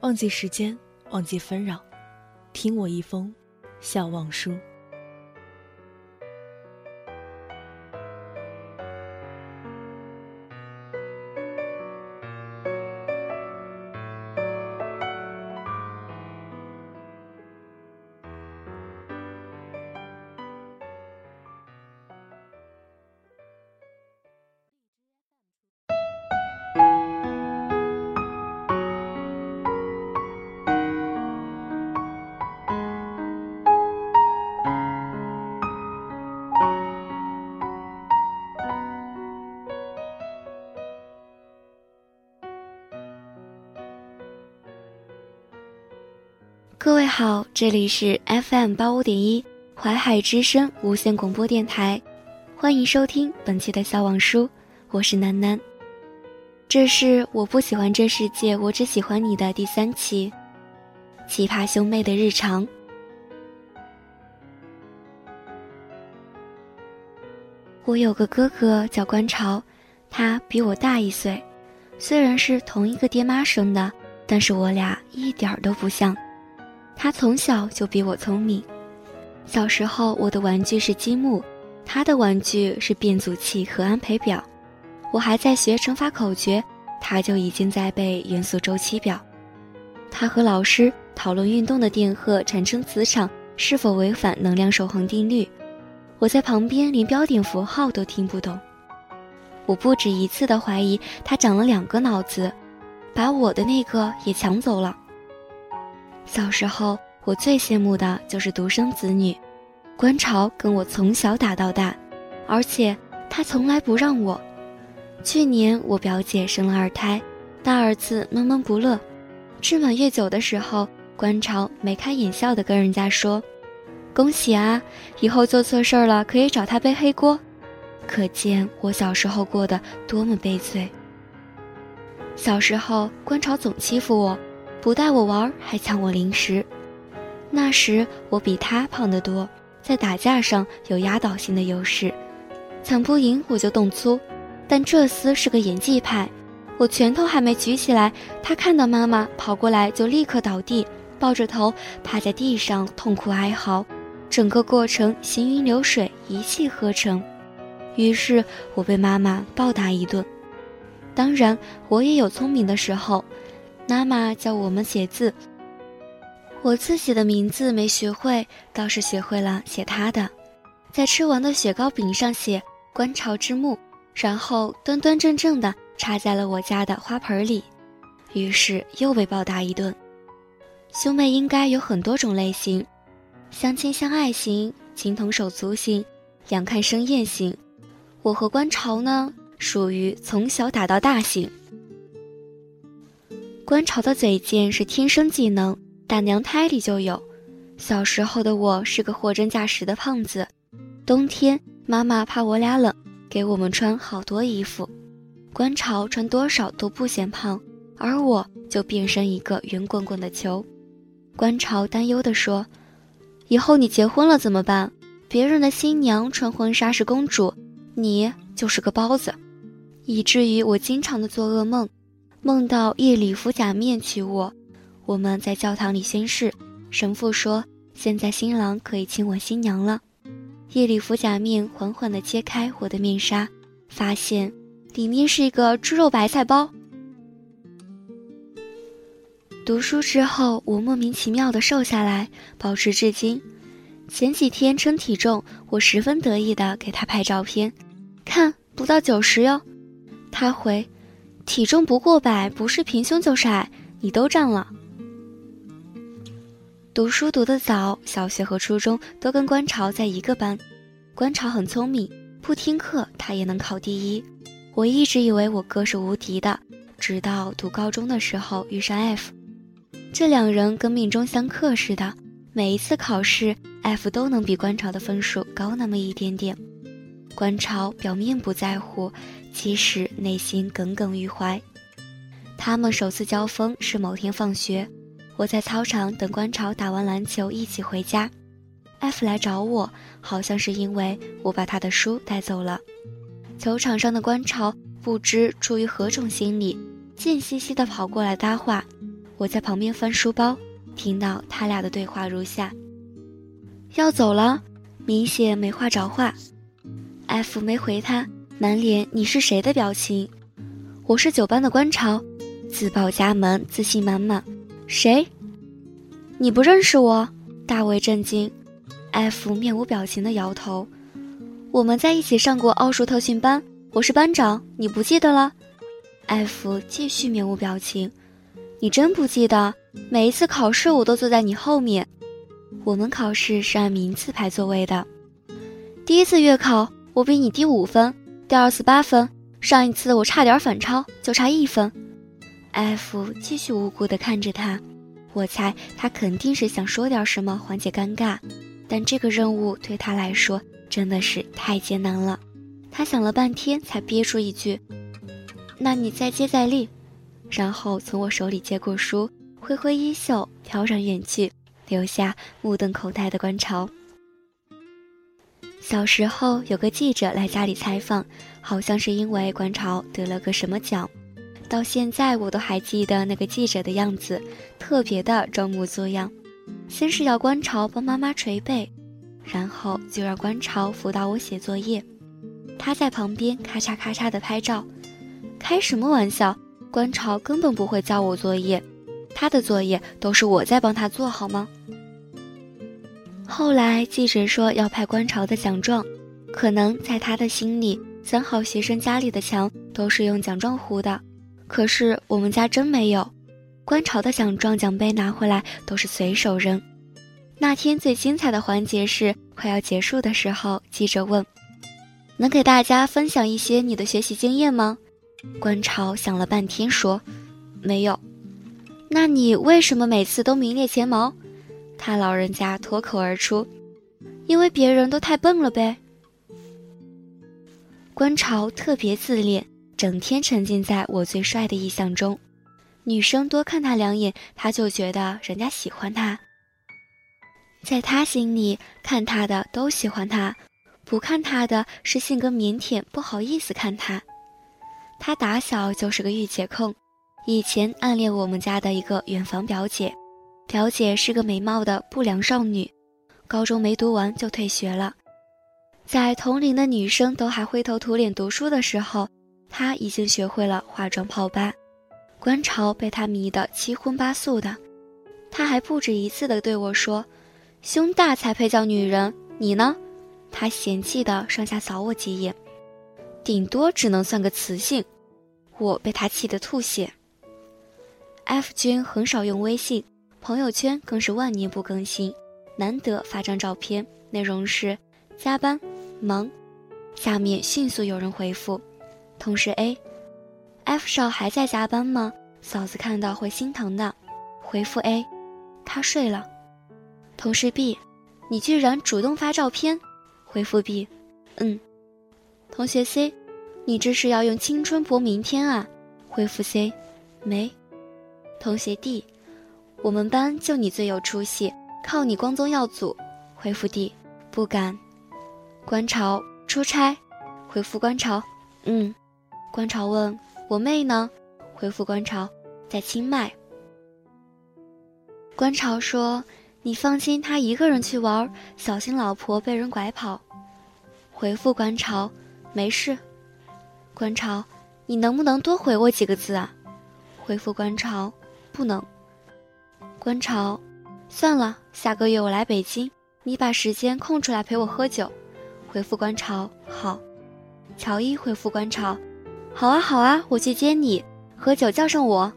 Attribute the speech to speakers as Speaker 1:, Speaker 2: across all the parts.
Speaker 1: 忘记时间，忘记纷扰，听我一封笑忘书。
Speaker 2: 各位好，这里是 FM 八五点一淮海之声无线广播电台，欢迎收听本期的小网书，我是楠楠。这是我不喜欢这世界，我只喜欢你的第三期，奇葩兄妹的日常。我有个哥哥叫关潮，他比我大一岁，虽然是同一个爹妈生的，但是我俩一点儿都不像。他从小就比我聪明。小时候，我的玩具是积木，他的玩具是变阻器和安培表。我还在学乘法口诀，他就已经在背元素周期表。他和老师讨论运动的电荷产生磁场是否违反能量守恒定律，我在旁边连标点符号都听不懂。我不止一次的怀疑他长了两个脑子，把我的那个也抢走了。小时候，我最羡慕的就是独生子女，观潮跟我从小打到大，而且他从来不让我。去年我表姐生了二胎，大儿子闷闷不乐，吃满月酒的时候，观潮眉开眼笑的跟人家说：“恭喜啊，以后做错事儿了可以找他背黑锅。”可见我小时候过得多么悲催。小时候，观潮总欺负我。不带我玩，还抢我零食。那时我比他胖得多，在打架上有压倒性的优势，抢不赢我就动粗。但这厮是个演技派，我拳头还没举起来，他看到妈妈跑过来就立刻倒地，抱着头趴在地上痛哭哀嚎，整个过程行云流水，一气呵成。于是我被妈妈暴打一顿。当然，我也有聪明的时候。妈妈教我们写字，我自己的名字没学会，倒是学会了写他的，在吃完的雪糕饼上写“观潮之墓”，然后端端正正的插在了我家的花盆里。于是又被暴打一顿。兄妹应该有很多种类型：相亲相爱型、情同手足型、两看生厌型。我和观潮呢，属于从小打到大型。观潮的嘴贱是天生技能，打娘胎里就有。小时候的我是个货真价实的胖子，冬天妈妈怕我俩冷，给我们穿好多衣服。观潮穿多少都不显胖，而我就变身一个圆滚滚的球。观潮担忧地说：“以后你结婚了怎么办？别人的新娘穿婚纱是公主，你就是个包子。”以至于我经常的做噩梦。梦到夜里服假面娶我，我们在教堂里宣誓，神父说现在新郎可以亲吻新娘了。夜里服假面缓缓地揭开我的面纱，发现里面是一个猪肉白菜包。读书之后，我莫名其妙地瘦下来，保持至今。前几天称体重，我十分得意地给他拍照片，看不到九十哟。他回。体重不过百，不是平胸就是矮，你都占了。读书读得早，小学和初中都跟观潮在一个班。观潮很聪明，不听课他也能考第一。我一直以为我哥是无敌的，直到读高中的时候遇上 F。这两人跟命中相克似的，每一次考试，F 都能比观潮的分数高那么一点点。观潮表面不在乎，其实内心耿耿于怀。他们首次交锋是某天放学，我在操场等观潮打完篮球一起回家。F 来找我，好像是因为我把他的书带走了。球场上的观潮不知出于何种心理，贱兮兮地跑过来搭话。我在旁边翻书包，听到他俩的对话如下：要走了，明显没话找话。F 没回他，满脸“你是谁”的表情。我是九班的观潮，自报家门，自信满满。谁？你不认识我？大为震惊。F 面无表情的摇头。我们在一起上过奥数特训班，我是班长，你不记得了？F 继续面无表情。你真不记得？每一次考试我都坐在你后面。我们考试是按名次排座位的。第一次月考。我比你低五分，第二次八分，上一次我差点反超，就差一分。F 继续无辜地看着他，我猜他肯定是想说点什么缓解尴尬，但这个任务对他来说真的是太艰难了。他想了半天才憋出一句：“那你再接再厉。”然后从我手里接过书，挥挥衣袖，飘然远去，留下目瞪口呆的观潮。小时候有个记者来家里采访，好像是因为观潮得了个什么奖，到现在我都还记得那个记者的样子，特别的装模作样。先是要观潮帮妈妈捶背，然后就让观潮辅导我写作业，他在旁边咔嚓咔嚓的拍照。开什么玩笑？观潮根本不会教我作业，他的作业都是我在帮他做好吗？后来记者说要派观潮的奖状，可能在他的心里，三好学生家里的墙都是用奖状糊的，可是我们家真没有。观潮的奖状奖杯拿回来都是随手扔。那天最精彩的环节是快要结束的时候，记者问：“能给大家分享一些你的学习经验吗？”观潮想了半天说：“没有。”那你为什么每次都名列前茅？他老人家脱口而出：“因为别人都太笨了呗。”观潮特别自恋，整天沉浸在我最帅的意象中。女生多看他两眼，他就觉得人家喜欢他。在他心里，看他的都喜欢他，不看他的是性格腼腆，不好意思看他。他打小就是个御姐控，以前暗恋我们家的一个远房表姐。表姐是个美貌的不良少女，高中没读完就退学了。在同龄的女生都还灰头土脸读书的时候，她已经学会了化妆泡吧。观潮被她迷得七荤八素的，她还不止一次的对我说：“胸大才配叫女人，你呢？”她嫌弃的上下扫我几眼，顶多只能算个雌性。我被她气得吐血。F 君很少用微信。朋友圈更是万年不更新，难得发张照片，内容是加班忙。下面迅速有人回复：同事 A，F 少还在加班吗？嫂子看到会心疼的。回复 A，他睡了。同事 B，你居然主动发照片。回复 B，嗯。同学 C，你这是要用青春搏明天啊？回复 C，没。同学 D。我们班就你最有出息，靠你光宗耀祖。回复 D，不敢。观潮出差，回复观潮，嗯。观潮问我妹呢？回复观潮在清迈。观潮说：“你放心，他一个人去玩，小心老婆被人拐跑。”回复观潮，没事。观潮，你能不能多回我几个字啊？回复观潮，不能。观潮，算了，下个月我来北京，你把时间空出来陪我喝酒。回复观潮，好。乔伊回复观潮，好啊好啊，我去接你，喝酒叫上我。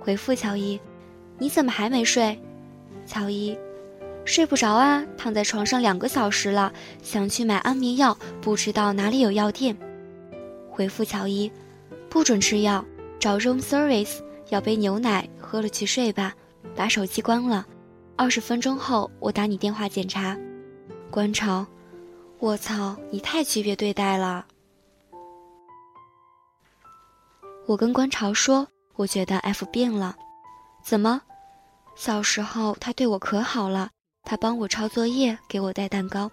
Speaker 2: 回复乔伊，你怎么还没睡？乔伊，睡不着啊，躺在床上两个小时了，想去买安眠药，不知道哪里有药店。回复乔伊，不准吃药，找 room service，要杯牛奶，喝了去睡吧。把手机关了。二十分钟后，我打你电话检查。观潮，我操，你太区别对待了。我跟观潮说，我觉得 F 变了。怎么？小时候他对我可好了，他帮我抄作业，给我带蛋糕。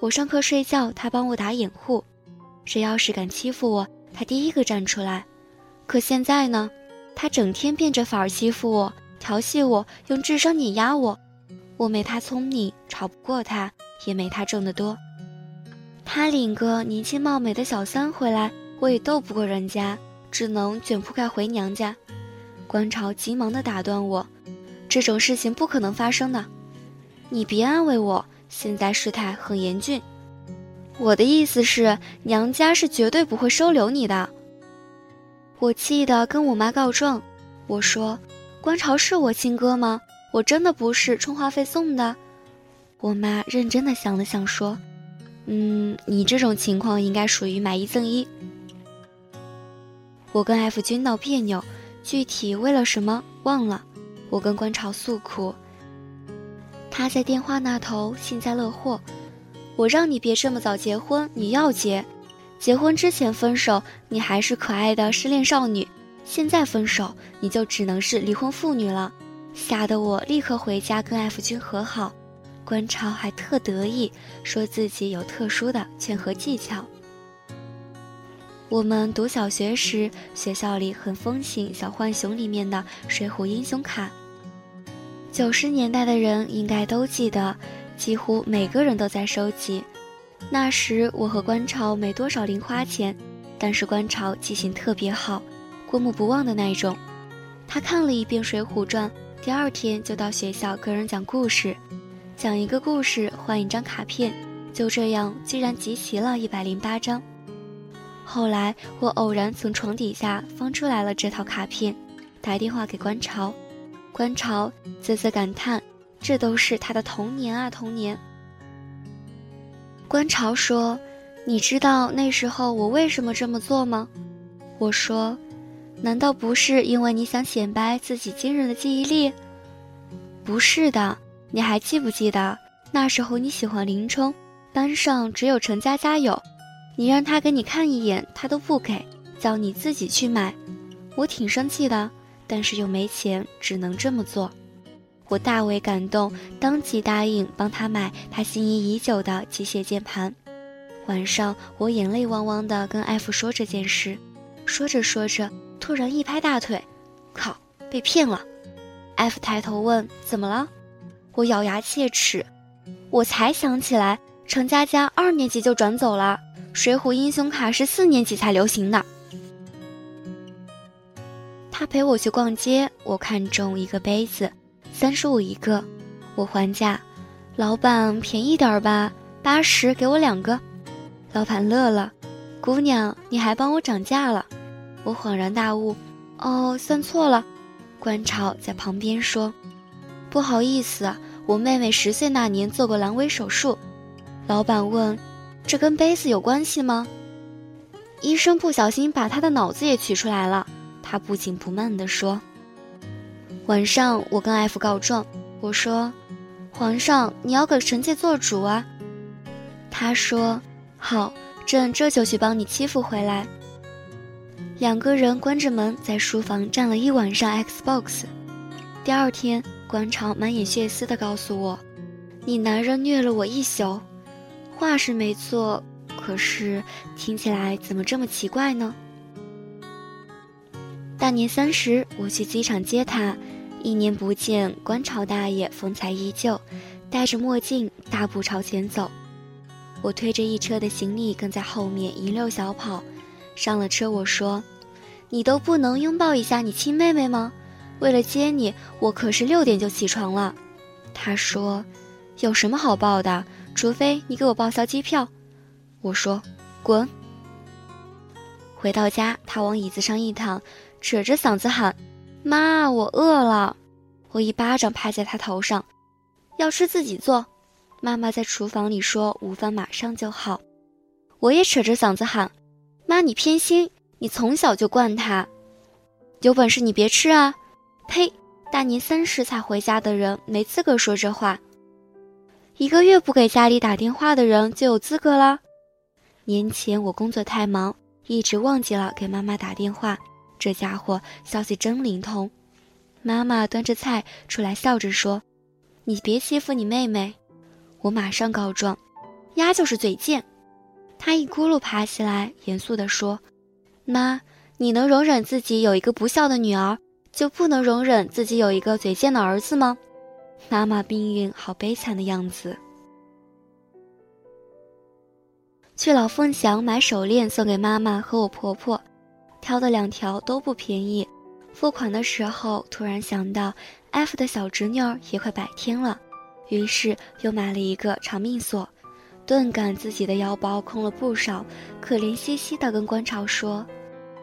Speaker 2: 我上课睡觉，他帮我打掩护。谁要是敢欺负我，他第一个站出来。可现在呢？他整天变着法儿欺负我，调戏我，用智商碾压我。我没他聪明，吵不过他，也没他挣得多。他领个年轻貌美的小三回来，我也斗不过人家，只能卷铺盖回娘家。观潮急忙地打断我：“这种事情不可能发生的，你别安慰我。现在事态很严峻，我的意思是，娘家是绝对不会收留你的。”我气得跟我妈告状，我说：“观潮是我亲哥吗？我真的不是充话费送的。”我妈认真的想了想说：“嗯，你这种情况应该属于买一赠一。”我跟 F 君闹别扭，具体为了什么忘了。我跟观潮诉苦，他在电话那头幸灾乐祸。我让你别这么早结婚，你要结。结婚之前分手，你还是可爱的失恋少女；现在分手，你就只能是离婚妇女了。吓得我立刻回家跟 F 君和好。观潮还特得意，说自己有特殊的劝和技巧。我们读小学时，学校里很风行《小浣熊》里面的水浒英雄卡。九十年代的人应该都记得，几乎每个人都在收集。那时我和观潮没多少零花钱，但是观潮记性特别好，过目不忘的那种。他看了一遍《水浒传》，第二天就到学校跟人讲故事，讲一个故事换一张卡片，就这样居然集齐了一百零八张。后来我偶然从床底下翻出来了这套卡片，打电话给观潮，观潮啧啧感叹：“这都是他的童年啊，童年。”观潮说：“你知道那时候我为什么这么做吗？”我说：“难道不是因为你想显摆自己惊人的记忆力？”不是的，你还记不记得那时候你喜欢林冲，班上只有陈佳佳有，你让他给你看一眼，他都不给，叫你自己去买。我挺生气的，但是又没钱，只能这么做。我大为感动，当即答应帮他买他心仪已久的机械键盘。晚上，我眼泪汪汪地跟 F 说这件事，说着说着，突然一拍大腿：“靠，被骗了！”F 抬头问：“怎么了？”我咬牙切齿：“我才想起来，程佳佳二年级就转走了，水浒英雄卡是四年级才流行的。”他陪我去逛街，我看中一个杯子。三十五一个，我还价，老板便宜点吧，八十给我两个。老板乐了，姑娘你还帮我涨价了。我恍然大悟，哦，算错了。观潮在旁边说：“不好意思，我妹妹十岁那年做过阑尾手术。”老板问：“这跟杯子有关系吗？”医生不小心把她的脑子也取出来了。他不紧不慢地说。晚上，我跟 F 告状，我说：“皇上，你要给臣妾做主啊。”他说：“好，朕这就去帮你欺负回来。”两个人关着门在书房站了一晚上 Xbox。第二天，观潮满眼血丝地告诉我：“你男人虐了我一宿。”话是没错，可是听起来怎么这么奇怪呢？大年三十，我去机场接他。一年不见，观潮大爷风采依旧，戴着墨镜，大步朝前走。我推着一车的行李跟在后面一溜小跑。上了车，我说：“你都不能拥抱一下你亲妹妹吗？为了接你，我可是六点就起床了。”他说：“有什么好抱的？除非你给我报销机票。”我说：“滚。”回到家，他往椅子上一躺，扯着嗓子喊。妈，我饿了，我一巴掌拍在他头上，要吃自己做。妈妈在厨房里说午饭马上就好，我也扯着嗓子喊：“妈，你偏心，你从小就惯他，有本事你别吃啊！”呸，大年三十才回家的人没资格说这话。一个月不给家里打电话的人就有资格了。年前我工作太忙，一直忘记了给妈妈打电话。这家伙消息真灵通。妈妈端着菜出来，笑着说：“你别欺负你妹妹。”我马上告状：“丫就是嘴贱。”她一咕噜爬起来，严肃地说：“妈，你能容忍自己有一个不孝的女儿，就不能容忍自己有一个嘴贱的儿子吗？”妈妈命运好悲惨的样子。去老凤祥买手链送给妈妈和我婆婆，挑的两条都不便宜。付款的时候，突然想到 F 的小侄女儿也快百天了，于是又买了一个长命锁，顿感自己的腰包空了不少，可怜兮兮地跟观潮说：“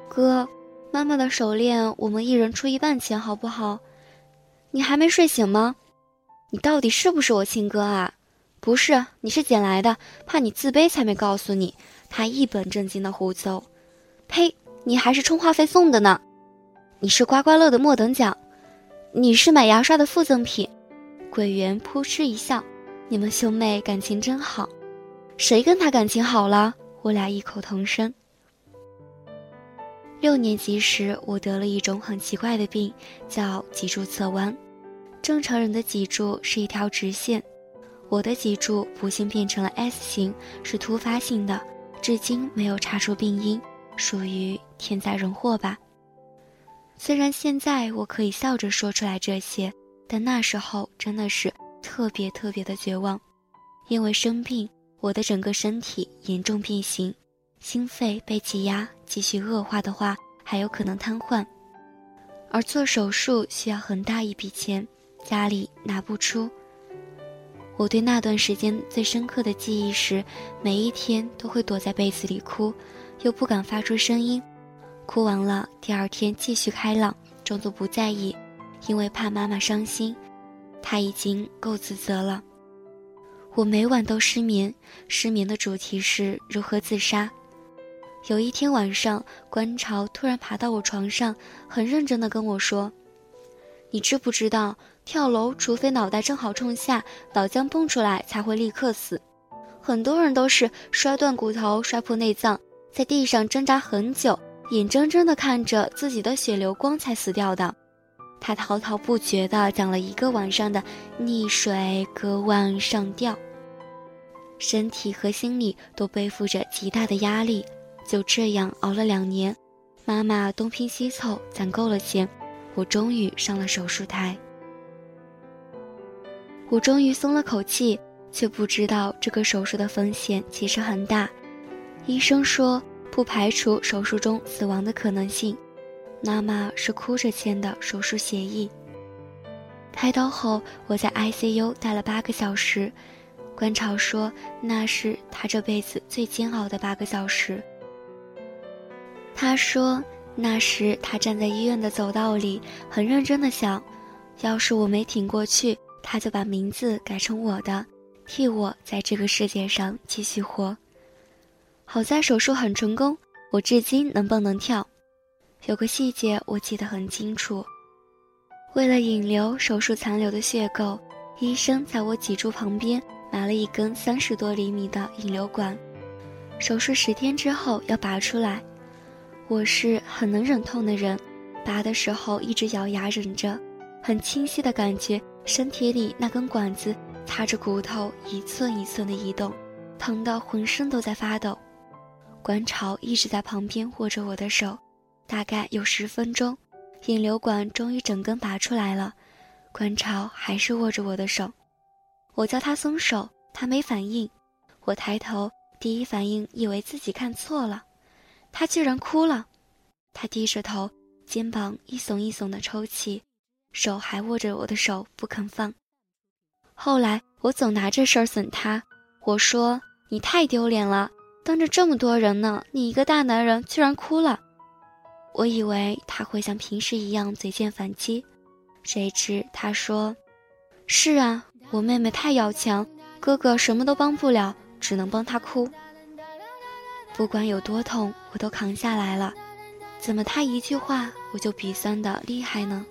Speaker 2: 哥，妈妈的手链我们一人出一半钱好不好？你还没睡醒吗？你到底是不是我亲哥啊？不是，你是捡来的，怕你自卑才没告诉你。”他一本正经的胡诌：“呸，你还是充话费送的呢。”你是刮刮乐的末等奖，你是买牙刷的附赠品。桂圆扑哧一笑，你们兄妹感情真好。谁跟他感情好了？我俩异口同声。六年级时，我得了一种很奇怪的病，叫脊柱侧弯。正常人的脊柱是一条直线，我的脊柱不幸变成了 S 型，是突发性的，至今没有查出病因，属于天灾人祸吧。虽然现在我可以笑着说出来这些，但那时候真的是特别特别的绝望。因为生病，我的整个身体严重变形，心肺被挤压，继续恶化的话还有可能瘫痪。而做手术需要很大一笔钱，家里拿不出。我对那段时间最深刻的记忆是，每一天都会躲在被子里哭，又不敢发出声音。哭完了，第二天继续开朗，装作不在意，因为怕妈妈伤心。她已经够自责了。我每晚都失眠，失眠的主题是如何自杀。有一天晚上，观潮突然爬到我床上，很认真地跟我说：“你知不知道，跳楼除非脑袋正好冲下，脑浆蹦出来才会立刻死。很多人都是摔断骨头、摔破内脏，在地上挣扎很久。”眼睁睁地看着自己的血流光才死掉的，他滔滔不绝地讲了一个晚上的溺水、割腕、上吊，身体和心理都背负着极大的压力。就这样熬了两年，妈妈东拼西凑攒够了钱，我终于上了手术台。我终于松了口气，却不知道这个手术的风险其实很大。医生说。不排除手术中死亡的可能性。妈妈是哭着签的手术协议。开刀后，我在 ICU 待了八个小时。观潮说，那是他这辈子最煎熬的八个小时。他说，那时他站在医院的走道里，很认真的想，要是我没挺过去，他就把名字改成我的，替我在这个世界上继续活。好在手术很成功，我至今能蹦能跳。有个细节我记得很清楚，为了引流手术残留的血垢，医生在我脊柱旁边埋了一根三十多厘米的引流管。手术十天之后要拔出来，我是很能忍痛的人，拔的时候一直咬牙忍着，很清晰的感觉身体里那根管子擦着骨头一寸一寸的移动，疼得浑身都在发抖。观潮一直在旁边握着我的手，大概有十分钟，引流管终于整根拔出来了。观潮还是握着我的手，我叫他松手，他没反应。我抬头，第一反应以为自己看错了，他居然哭了。他低着头，肩膀一耸一耸的抽泣，手还握着我的手不肯放。后来我总拿这事儿损他，我说你太丢脸了。当着这么多人呢，你一个大男人居然哭了。我以为他会像平时一样嘴贱反击，谁知他说：“是啊，我妹妹太要强，哥哥什么都帮不了，只能帮她哭。不管有多痛，我都扛下来了。怎么他一句话我就鼻酸的厉害呢？